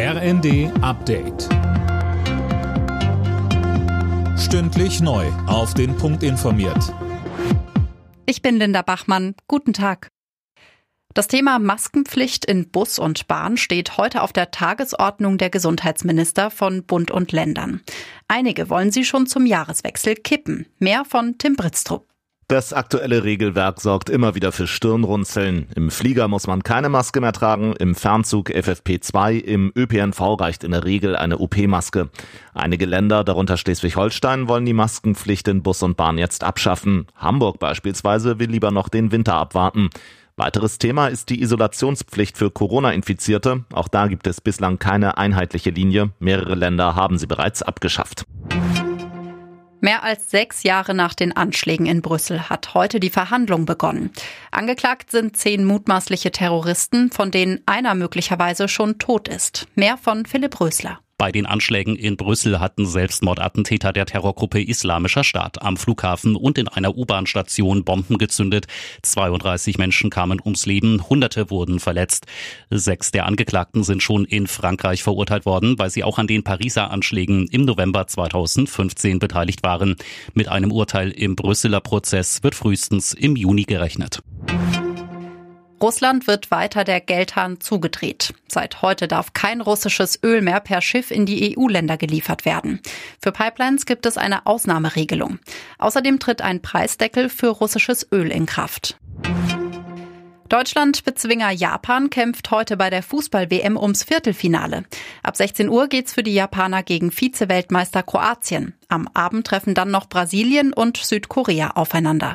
RND Update. Stündlich neu. Auf den Punkt informiert. Ich bin Linda Bachmann. Guten Tag. Das Thema Maskenpflicht in Bus und Bahn steht heute auf der Tagesordnung der Gesundheitsminister von Bund und Ländern. Einige wollen sie schon zum Jahreswechsel kippen. Mehr von Tim Britztrup. Das aktuelle Regelwerk sorgt immer wieder für Stirnrunzeln. Im Flieger muss man keine Maske mehr tragen, im Fernzug FFP2, im ÖPNV reicht in der Regel eine OP-Maske. Einige Länder, darunter Schleswig-Holstein, wollen die Maskenpflicht in Bus und Bahn jetzt abschaffen. Hamburg beispielsweise will lieber noch den Winter abwarten. Weiteres Thema ist die Isolationspflicht für Corona-Infizierte. Auch da gibt es bislang keine einheitliche Linie. Mehrere Länder haben sie bereits abgeschafft. Mehr als sechs Jahre nach den Anschlägen in Brüssel hat heute die Verhandlung begonnen. Angeklagt sind zehn mutmaßliche Terroristen, von denen einer möglicherweise schon tot ist. Mehr von Philipp Rösler. Bei den Anschlägen in Brüssel hatten Selbstmordattentäter der Terrorgruppe Islamischer Staat am Flughafen und in einer U-Bahn-Station Bomben gezündet. 32 Menschen kamen ums Leben, Hunderte wurden verletzt. Sechs der Angeklagten sind schon in Frankreich verurteilt worden, weil sie auch an den Pariser Anschlägen im November 2015 beteiligt waren. Mit einem Urteil im Brüsseler Prozess wird frühestens im Juni gerechnet. Russland wird weiter der Geldhahn zugedreht. Seit heute darf kein russisches Öl mehr per Schiff in die EU-Länder geliefert werden. Für Pipelines gibt es eine Ausnahmeregelung. Außerdem tritt ein Preisdeckel für russisches Öl in Kraft. Deutschland-Bezwinger Japan kämpft heute bei der Fußball-WM ums Viertelfinale. Ab 16 Uhr geht's für die Japaner gegen Vize-Weltmeister Kroatien. Am Abend treffen dann noch Brasilien und Südkorea aufeinander.